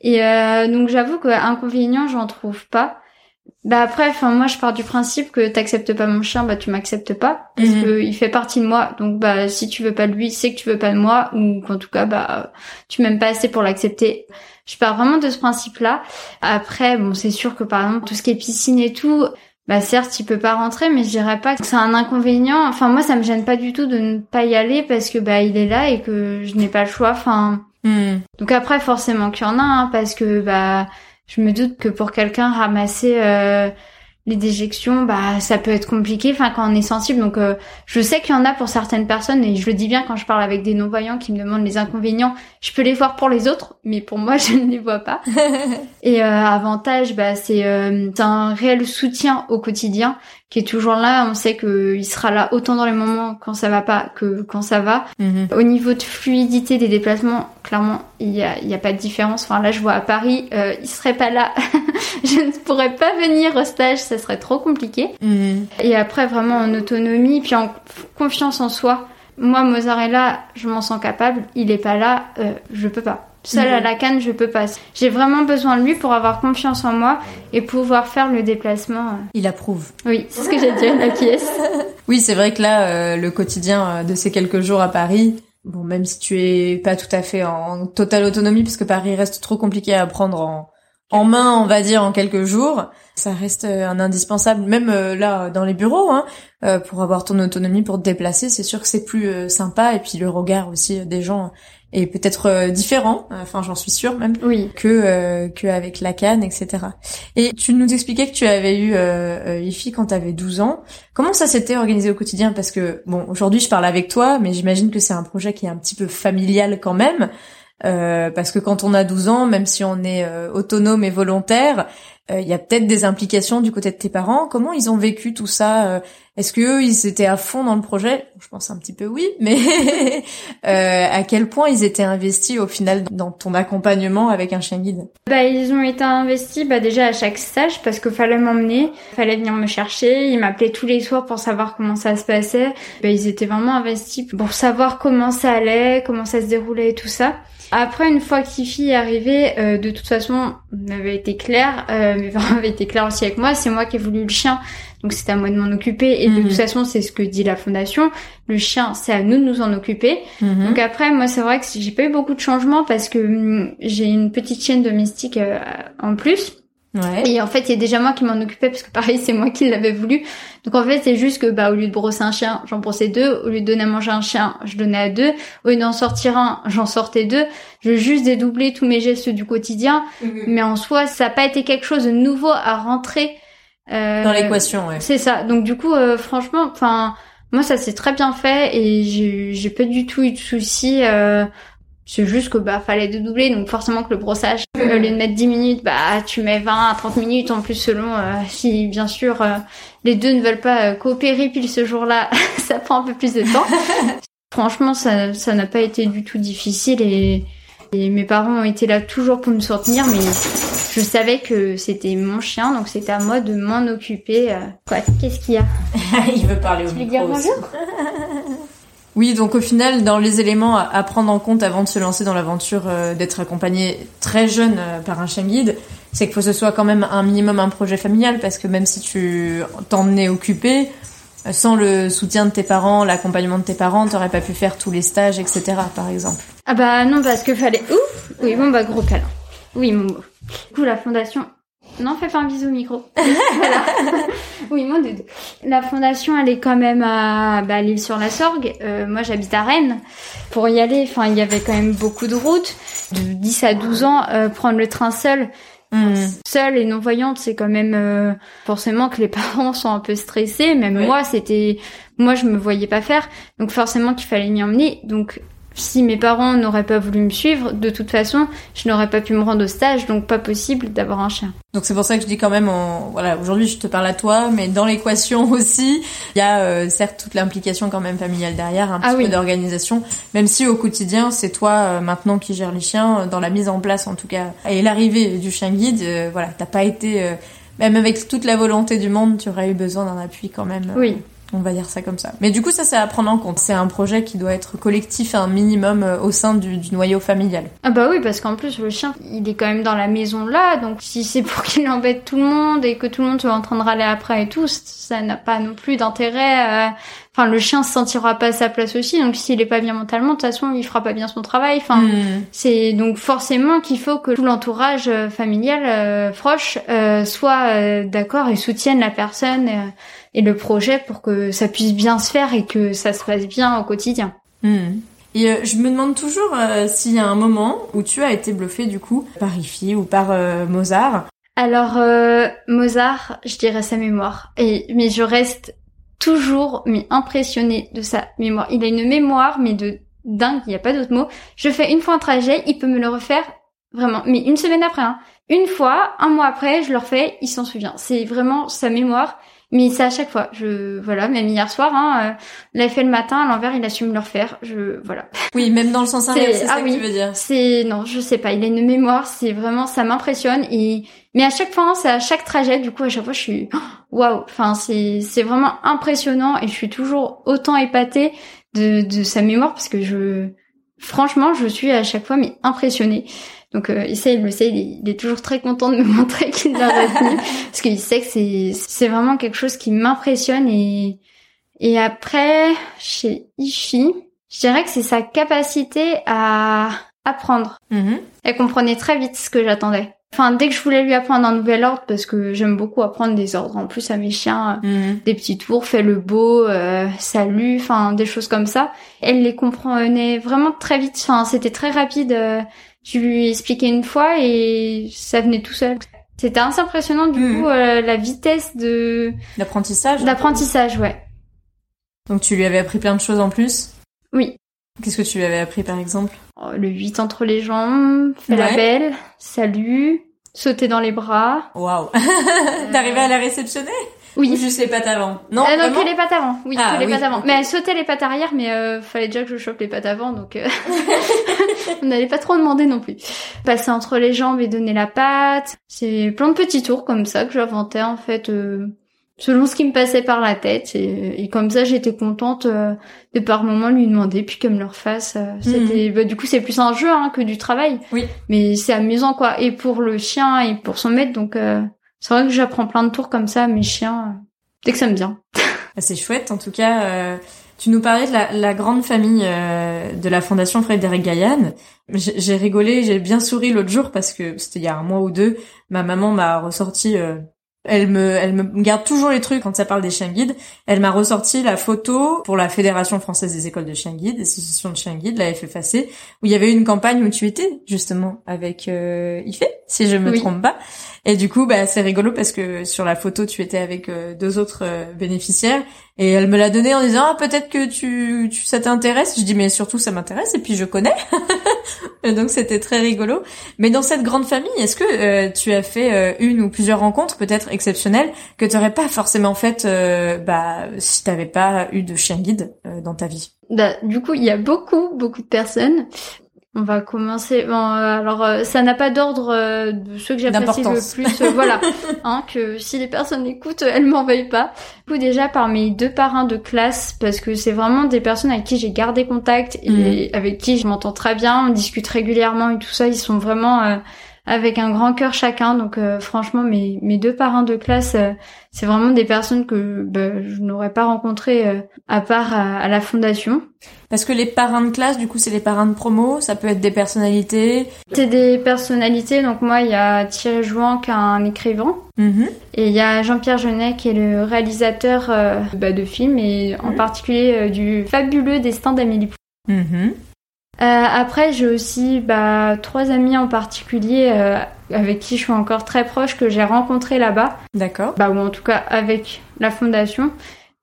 Et donc j'avoue que inconvénients, j'en trouve pas. Bah après, enfin moi je pars du principe que t'acceptes pas mon chien, bah tu m'acceptes pas parce Mhm. que il fait partie de moi. Donc bah si tu veux pas de lui, c'est que tu veux pas de moi ou qu'en tout cas bah tu m'aimes pas assez pour l'accepter. Je pars vraiment de ce principe-là. Après, bon c'est sûr que par exemple tout ce qui est piscine et tout, bah certes il peut pas rentrer, mais je dirais pas que c'est un inconvénient. Enfin moi ça me gêne pas du tout de ne pas y aller parce que bah il est là et que je n'ai pas le choix. Enfin Mhm. donc après, forcément qu'il y en a, hein, parce que bah, je me doute que pour quelqu'un ramasser euh, les déjections, bah, ça peut être compliqué. Enfin, quand on est sensible, donc euh, je sais qu'il y en a pour certaines personnes, et je le dis bien quand je parle avec des non-voyants qui me demandent les inconvénients. Je peux les voir pour les autres, mais pour moi, <laughs> je ne les vois pas. <laughs> et euh, avantage, bah, c'est euh, c'est un réel soutien au quotidien qui est toujours là. On sait qu'il sera là autant dans les moments quand ça va pas que quand ça va. Mhm. Au niveau de fluidité des déplacements, clairement, il y a, y a pas de différence. Enfin, là, je vois à Paris, euh, il serait pas là. <laughs> je ne pourrais pas venir au stage, ça serait trop compliqué. Mhm. Et après, vraiment en autonomie, puis en confiance en soi. Moi, Mozzarella, je m'en sens capable. Il est pas là, euh, je peux pas. Seul Mhm. à la canne, je peux pas. J'ai vraiment besoin de lui pour avoir confiance en moi et pouvoir faire le déplacement. euh. Il approuve. Oui, c'est ce que j'ai dit à la pièce. <laughs> Oui, c'est vrai que là, euh, le quotidien euh, de ces quelques jours à Paris, bon, même si tu es pas tout à fait en totale autonomie, parce que Paris reste trop compliqué à prendre en, en main, on va dire, en quelques jours, ça reste euh, un indispensable, même euh, là, dans les bureaux, hein, euh, pour avoir ton autonomie, pour te déplacer, c'est sûr que c'est plus euh, sympa, et puis le regard aussi des gens est peut-être euh, différent, enfin j'en suis sûre même, Oui. que euh, que avec la canne, etc. Et tu nous expliquais que tu avais eu euh, euh, Ifi quand tu avais 12 ans. Comment ça s'était organisé au quotidien? Parce que bon, aujourd'hui je parle avec toi, mais j'imagine que c'est un projet qui est un petit peu familial quand même. Euh, parce que quand on a 12 ans, même si on est euh, autonome et volontaire, il y a peut-être des implications du côté de tes parents. Comment ils ont vécu tout ça euh, Est-ce que eux, ils étaient à fond dans le projet? Je pense un petit peu oui, <laughs> mais euh, à quel point ils étaient investis au final dans ton accompagnement avec un chien guide? Bah, ils ont été investis bah, déjà à chaque stage parce qu'il fallait m'emmener, fallait venir me chercher. Ils m'appelaient tous les soirs pour savoir comment ça se passait. Bah, ils étaient vraiment investis pour savoir comment ça allait, comment ça se déroulait et tout ça. Après, une fois que Tiffy est arrivé, euh, de toute façon, on avait été clair, euh, mes parents <laughs> avaient été clairs aussi avec moi, c'est moi qui ai voulu le chien, donc c'était à moi de m'en occuper, et de Mhm. toute façon, c'est ce que dit la fondation, le chien, c'est à nous de nous en occuper, Mhm. donc après, moi, c'est vrai que j'ai pas eu beaucoup de changements parce que hum, j'ai une petite chienne domestique euh, en plus. Ouais. Et en fait, il y a déjà moi qui m'en occupais parce que pareil, c'est moi qui l'avais voulu. Donc en fait, c'est juste que bah au lieu de brosser un chien, j'en brossais deux. Au lieu de donner à manger un chien, je donnais à deux. Au lieu d'en sortir un, j'en sortais deux. Je juste dédoubler tous mes gestes du quotidien. Mais en soi, ça n'a pas été quelque chose de nouveau à rentrer euh, Dans l'équation, ouais. c'est ça. Donc du coup, euh, franchement, enfin, moi ça s'est très bien fait et j'ai j'ai pas du tout eu de soucis. euh, c'est juste que bah fallait dédoubler, donc forcément que le brossage, au lieu de mettre 10 minutes, bah tu mets 20 à 30 minutes en plus selon euh, si bien sûr euh, les deux ne veulent pas euh, coopérer pile ce jour-là, <laughs> ça prend un peu plus de temps. <laughs> Franchement, ça ça n'a pas été du tout difficile et, et mes parents ont été là toujours pour me soutenir, mais je savais que c'était mon chien, donc c'était à moi de m'en occuper. euh. Quoi Qu'est-ce qu'il y a? <laughs> Il veut parler au Tu veux micro dire aussi. bonjour Oui, donc au final, dans les éléments à, prendre en compte avant de se lancer dans l'aventure euh, d'être accompagné très jeune euh, par un chien guide, c'est qu'il faut que ce soit quand même un minimum un projet familial, parce que même si tu t'emmenais occupé, euh, sans le soutien de tes parents, l'accompagnement de tes parents, t'aurais pas pu faire tous les stages, etc. par exemple. Ah bah non, parce que fallait... Ouf Oui, bon bah gros câlin. Oui, mon beau. Du coup, la fondation... Non, fais pas un bisou au micro. <laughs> voilà. Oui, doudou. La fondation, elle est quand même à bah, l'île sur la Sorgue. Euh, moi, j'habite à Rennes. Pour y aller, enfin, il y avait quand même beaucoup de routes. De 10 à 12 ans, euh, prendre le train seul, Hmm. seule et non voyante, c'est quand même euh, forcément que les <laughs> parents sont un peu stressés. Même Oui. moi, c'était, moi, je me voyais pas faire, donc forcément qu'il fallait m'y emmener. Donc, si mes parents n'auraient pas voulu me suivre, de toute façon, je n'aurais pas pu me rendre au stage, donc pas possible d'avoir un chien. Donc c'est pour ça que je dis quand même, voilà, aujourd'hui je te parle à toi, mais dans l'équation <laughs> aussi, il y a euh, certes toute l'implication quand même familiale derrière, un petit Ah oui. peu d'organisation, même si au quotidien c'est toi euh, maintenant qui gères les chiens, euh, dans la mise en place en tout cas, et l'arrivée du chien guide, euh, voilà, t'as pas été, euh, même avec toute la volonté du monde, tu aurais eu besoin d'un appui quand même. Oui. On va dire ça comme ça. Mais du coup, ça, c'est à prendre en compte. C'est un projet qui doit être collectif, un minimum euh, au sein du, du noyau familial. Ah bah oui, parce qu'en plus, le chien, il est quand même dans la maison là, donc si c'est pour <laughs> qu'il embête tout le monde et que tout le monde soit en train de râler après et tout, ça n'a pas non plus d'intérêt. Euh, enfin, le chien se sentira pas à sa place aussi, donc s'il est pas bien mentalement, de toute façon, il fera pas bien son travail. Enfin, Hmm. c'est donc forcément qu'il faut que tout l'entourage euh, familial euh, proche euh, soit euh, d'accord et soutienne la personne et le projet pour que ça puisse bien se faire et que ça se passe bien au quotidien. Hmm. Et euh, je me demande toujours euh, s'il y a un moment où tu as été bluffé du coup par Ifi ou par euh, Mozart. Alors euh, Mozart, je dirais sa mémoire. Et mais je reste toujours mais impressionnée de sa mémoire. Il a une mémoire mais de dingue, il n'y a pas d'autre mot. Je fais une fois un trajet, il peut me le refaire vraiment, mais une semaine après. Hein. Une fois, un mois après, je le refais, il s'en souvient. C'est vraiment sa mémoire. Mais c'est à chaque fois. Je voilà, même hier soir, hein, euh, l'a fait le matin à l'envers, il a su me le refaire. Je voilà. Oui, même dans le sens inverse, c'est ah ça oui. que tu veux dire. C'est non, je sais pas. Il a une mémoire, c'est vraiment ça m'impressionne. Et mais à chaque fois, hein, c'est à chaque trajet. Du coup, à chaque fois, je suis <gasps> waouh. Enfin, c'est c'est vraiment impressionnant et je suis toujours autant épatée de de sa mémoire parce que je franchement, je suis à chaque fois mais impressionnée. Donc euh, ça, il le sait, il est, il est toujours très content de me <laughs> montrer qu'il l'a retenu parce qu'il sait que c'est c'est vraiment quelque chose qui m'impressionne et et après chez Ishi, je dirais que c'est sa capacité à apprendre. Mhm. Elle comprenait très vite ce que j'attendais. Enfin, dès que je voulais lui apprendre un nouvel ordre, parce que j'aime beaucoup apprendre des ordres en plus à mes chiens, euh, Mhm. des petits tours, fais le beau, euh, salut, enfin des choses comme ça. Elle les comprenait vraiment très vite. Enfin, c'était très rapide. euh, je lui expliquais une fois et ça venait tout seul. C'était assez impressionnant du Mhm. coup euh, la vitesse de L'apprentissage. d'apprentissage, ouais. Donc tu lui avais appris plein de choses en plus? Oui. Qu'est-ce que tu lui avais appris par exemple? Oh, Le 8 entre les jambes, fais la belle, salut, sauter dans les bras. Waouh. <laughs> T'arrivais à la réceptionner? Oui. Ou juste les pattes avant? Non, Euh, non, que les pattes avant. Oui, Ah, que les oui, pattes avant. Mais elle sautait les pattes arrière, mais euh, fallait déjà que je chope les pattes avant, donc euh, <laughs> on n'allait pas trop demander non plus. Passer entre les jambes et donner la patte. C'est plein de petits tours comme ça que j'inventais en fait, euh, selon ce qui me passait par la tête. Et, et comme ça, j'étais contente euh, de par moment lui demander, puis qu'elle me le refasse. euh, C'était, bah, du coup, c'est plus un jeu hein, que du travail. Mhm. Oui. Mais c'est amusant quoi. Et pour le chien et pour son maître, donc euh, c'est vrai que j'apprends plein de tours comme ça à mes chiens. euh, dès que ça me vient. <laughs> Ah, C'est chouette, en tout cas. euh, tu nous parlais de la, la grande famille euh, de la Fondation Frédéric Gaillan. J'ai j'ai rigolé, j'ai bien souri l'autre jour parce que c'était il y a un mois ou deux. Ma maman m'a ressorti. euh, elle me, elle me garde toujours les trucs quand ça parle des chiens guides. Elle m'a ressorti la photo pour la Fédération française des écoles de chiens guides, des associations de chiens guides, la FFAC, où il y avait une campagne où tu étais justement avec euh, Ife, si je me Oui. trompe pas. Et du coup, bah c'est rigolo parce que sur la photo, tu étais avec euh, deux autres euh, bénéficiaires et elle me l'a donné en disant ah peut-être que tu, tu ça t'intéresse. Je dis mais surtout ça m'intéresse et puis je connais. <laughs> <laughs> Donc c'était très rigolo. Mais dans cette grande famille, est-ce que euh, tu as fait euh, une ou plusieurs rencontres peut-être exceptionnelles que tu n'aurais pas forcément faites euh, bah si t'avais pas eu de chien guide euh, dans ta vie? Bah, du coup, il y a beaucoup, beaucoup de personnes. On va commencer. Bon, euh, alors euh, ça n'a pas d'ordre euh, de ceux que j'apprécie le plus. voilà, <laughs> hein, que si les personnes écoutent, elles m'en veuillent pas. Du coup, déjà par mes deux parrains de classe, parce que c'est vraiment des personnes avec qui j'ai gardé contact et avec qui je m'entends très bien. On discute régulièrement et tout ça. Ils sont vraiment euh, avec un grand cœur chacun. Donc euh, franchement, mes mes deux parrains de classe, euh, c'est vraiment des personnes que bah, je n'aurais pas rencontrées euh, à part à- à la fondation. Parce que les parrains de classe, du coup, c'est les parrains de promo, ça peut être des personnalités. C'est des personnalités, donc moi il y a Thierry Jouan qui est un écrivain, Mhm. et il y a Jean-Pierre Genet qui est le réalisateur euh, bah, de films, et en particulier euh, du fabuleux destin d'Amélie Poulain. Mhm. Euh, après j'ai aussi bah, trois amis en particulier euh, avec qui je suis encore très proche que j'ai rencontrés là-bas, D'accord. bah, ou en tout cas avec la fondation.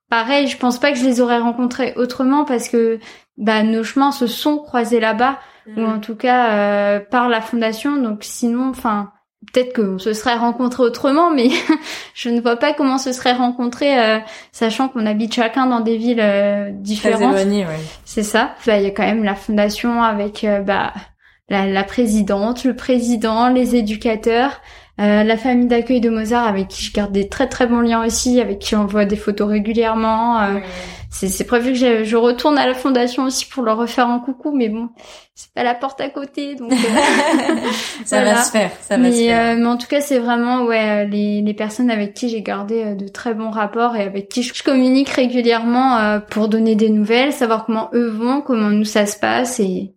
Pareil, je pense pas que je les aurais rencontrés autrement parce que bah, nos chemins se sont croisés là-bas. ou en tout cas euh, par la fondation. Donc sinon, enfin, peut-être qu'on se serait rencontrés autrement, mais <laughs> je ne vois pas comment on se serait rencontrés, euh, sachant qu'on habite chacun dans des villes euh, différentes. ouais. C'est ça. Bah, Il y a quand même la fondation avec euh, bah, la, présidente, le président, les éducateurs, euh, la famille d'accueil de Mozart avec qui je garde des très très bons liens aussi, avec qui on voit des photos régulièrement. Euh, c'est prévu que je, je, retourne à la fondation aussi pour leur refaire un coucou, mais bon, c'est pas la porte à côté, donc euh, <laughs> ça <laughs> va se faire. Ça va mais, se faire. mais en tout cas, c'est vraiment ouais les, les personnes avec qui j'ai gardé de très bons rapports et avec qui je communique régulièrement pour donner des nouvelles, savoir comment eux vont, comment nous ça se passe et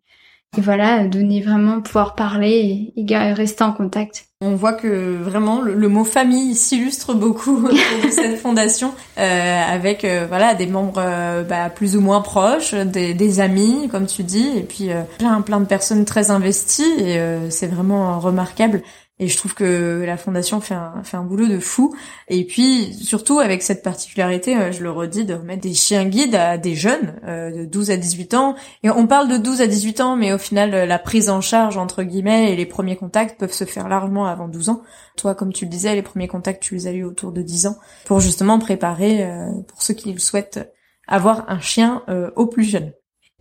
et voilà, donner vraiment pouvoir parler et, rester en contact. On voit que vraiment le, mot famille s'illustre beaucoup <laughs> de cette fondation euh, avec euh, voilà des membres euh, bah, plus ou moins proches, des, des, amis comme tu dis, et puis plein plein de personnes très investies et c'est vraiment remarquable. Et je trouve que la fondation fait un, boulot de fou. Et puis, surtout avec cette particularité, euh, je le redis, de remettre des chiens guides à des jeunes euh, de 12 à 18 ans. Et on parle de 12 à 18 ans, mais au final, la prise en charge, entre guillemets, et les premiers contacts peuvent se faire largement avant 12 ans. Toi, comme tu le disais, les premiers contacts, tu les as eu autour de 10 ans, pour justement préparer, euh, pour ceux qui souhaitent, avoir un chien au plus jeune.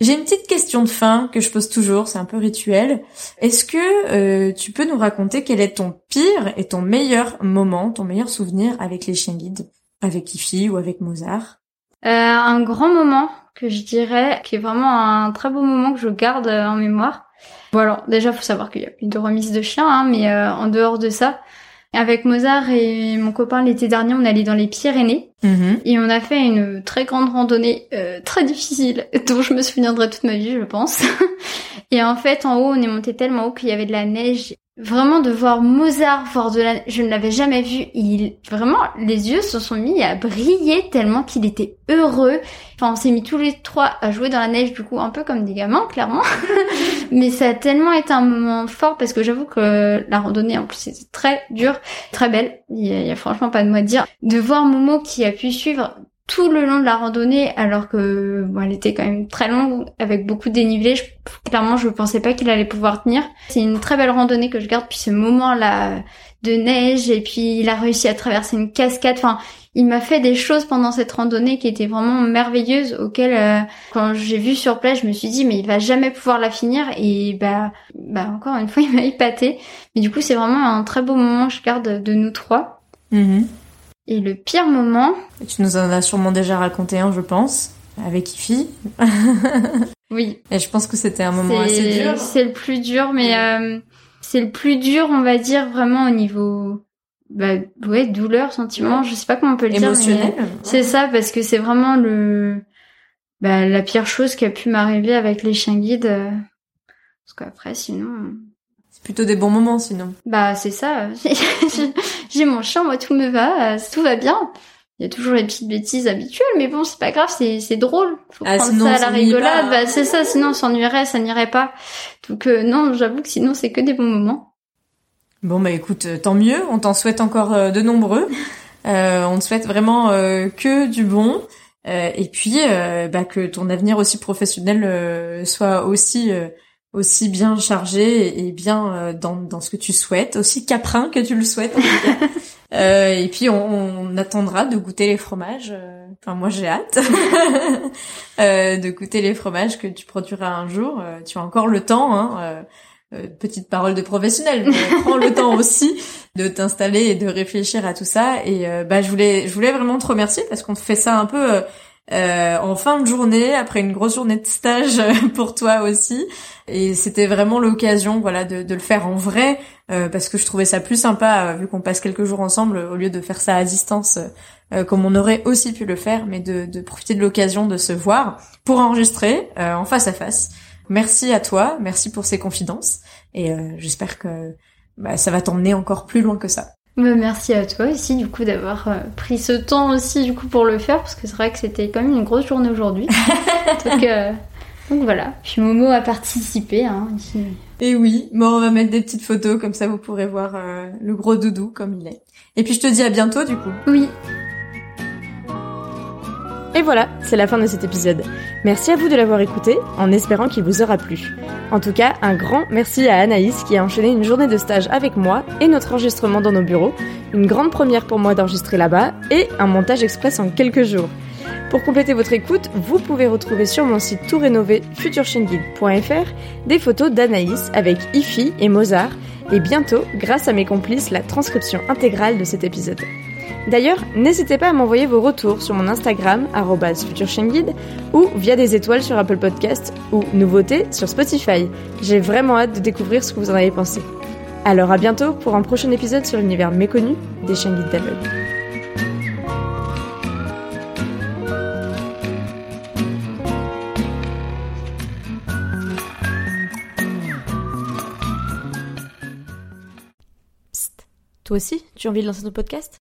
J'ai une petite question de fin que je pose toujours, c'est un peu rituel. Est-ce que euh, tu peux nous raconter quel est ton pire et ton meilleur moment, ton meilleur souvenir avec les chiens guides, avec Ifi ou avec Mozart? Euh, Un grand moment que je dirais, qui est vraiment un très beau moment que je garde euh, en mémoire. Bon alors déjà faut savoir qu'il y a plus de remise de chiens, hein, mais en dehors de ça, avec Mozart et mon copain l'été dernier, on allait dans les Pyrénées mhm. et on a fait une très grande randonnée euh, très difficile <laughs> dont je me souviendrai toute ma vie, je pense. <laughs> et en fait, en haut, on est monté tellement haut qu'il y avait de la neige vraiment de voir Mozart voir de la je ne l'avais jamais vu. Il vraiment les yeux se sont mis à briller tellement qu'il était heureux. Enfin on s'est mis tous les trois à jouer dans la neige du coup un peu comme des gamins clairement. <laughs> Mais ça a tellement été un moment fort parce que j'avoue que la randonnée en plus c'était très dur très belle. Il y, a, franchement pas de moi dire. De voir Momo qui a pu suivre tout le long de la randonnée, alors que bon, elle était quand même très longue, avec beaucoup de dénivelé. Je, clairement, je pensais pas qu'il allait pouvoir tenir. C'est une très belle randonnée que je garde. Puis ce moment-là de neige, et puis il a réussi à traverser une cascade. Enfin, il m'a fait des choses pendant cette randonnée qui étaient vraiment merveilleuses, auxquelles euh, quand j'ai vu sur place, je me suis dit mais il va jamais pouvoir la finir. Et bah, bah encore une fois, <laughs> il m'a épaté. Mais du coup, c'est vraiment un très beau moment que je garde de nous trois. Mm-hmm. Et le pire moment. Tu nous en as sûrement déjà raconté un, je pense, avec Ifi. <laughs> oui. Et je pense que c'était un moment assez dur. C'est le plus dur, mais euh, c'est le plus dur, on va dire, vraiment au niveau. Bah, ouais, douleur, sentiment, je sais pas comment on peut le dire. Émotionnel. C'est ça, parce que c'est vraiment le. Bah, la pire chose qui a pu m'arriver avec les chiens guides. Euh, parce qu'après, sinon. Plutôt des bons moments, sinon. Bah, c'est ça. <laughs> j'ai mon chien, moi tout me va, euh, tout va bien. Il y a toujours les petites bêtises habituelles, mais bon, c'est pas grave, c'est c'est drôle. Faut ah, prendre ça à la rigolade. Bah c'est ça, sinon on s'ennuierait, ça n'irait pas. Donc euh, non, j'avoue que sinon c'est que des bons moments. Bon bah écoute, euh, tant mieux. On t'en souhaite encore de nombreux. <laughs> on te souhaite vraiment que du bon. et puis bah, que ton avenir aussi professionnel soit aussi aussi bien chargé et bien euh, dans, dans ce que tu souhaites, aussi caprin que tu le souhaites. <laughs> euh, et puis on, on, attendra de goûter les fromages. Euh, enfin moi j'ai hâte <laughs> euh, de goûter les fromages que tu produiras un jour. tu as encore le temps. Hein, petite parole de professionnel, mais <laughs> prends le temps aussi de t'installer et de réfléchir à tout ça. Et bah je voulais je voulais vraiment te remercier parce qu'on fait ça un peu euh, en fin de journée, après une grosse journée de stage <laughs> pour toi aussi. Et c'était vraiment l'occasion, voilà, de, de, le faire en vrai, euh, parce que je trouvais ça plus sympa, euh, vu qu'on passe quelques jours ensemble, au lieu de faire ça à distance, comme on aurait aussi pu le faire, mais de, de profiter de l'occasion de se voir pour enregistrer en face à face. Merci à toi, merci pour ces confidences, et j'espère que bah, ça va t'emmener encore plus loin que ça. Merci à toi aussi du coup d'avoir euh, pris ce temps aussi du coup pour le faire parce que c'est vrai que c'était quand même une grosse journée aujourd'hui. <laughs> donc, euh, donc, voilà. Puis Momo a participé. Hein, Et oui, bon on va mettre des petites photos comme ça vous pourrez voir euh, le gros doudou comme il est. Et puis je te dis à bientôt du coup. Oui. Et voilà, c'est la fin de cet épisode. Merci à vous de l'avoir écouté, en espérant qu'il vous aura plu. En tout cas, un grand merci à Anaïs qui a enchaîné une journée de stage avec moi et notre enregistrement dans nos bureaux, une grande première pour moi d'enregistrer là-bas, et un montage express en quelques jours. Pour compléter votre écoute, vous pouvez retrouver sur mon site tout rénové futureshengid.fr des photos d'Anaïs avec Ifi et Mozart et bientôt, grâce à mes complices, la transcription intégrale de cet épisode. D'ailleurs, n'hésitez pas à m'envoyer vos retours sur mon Instagram, futureshengid, ou via des étoiles sur Apple Podcast, ou nouveautés sur Spotify. J'ai vraiment hâte de découvrir ce que vous en avez pensé. Alors à bientôt pour un prochain épisode sur l'univers méconnu des chiens guides d'aveugles. Toi aussi, tu as envie de lancer ton podcast?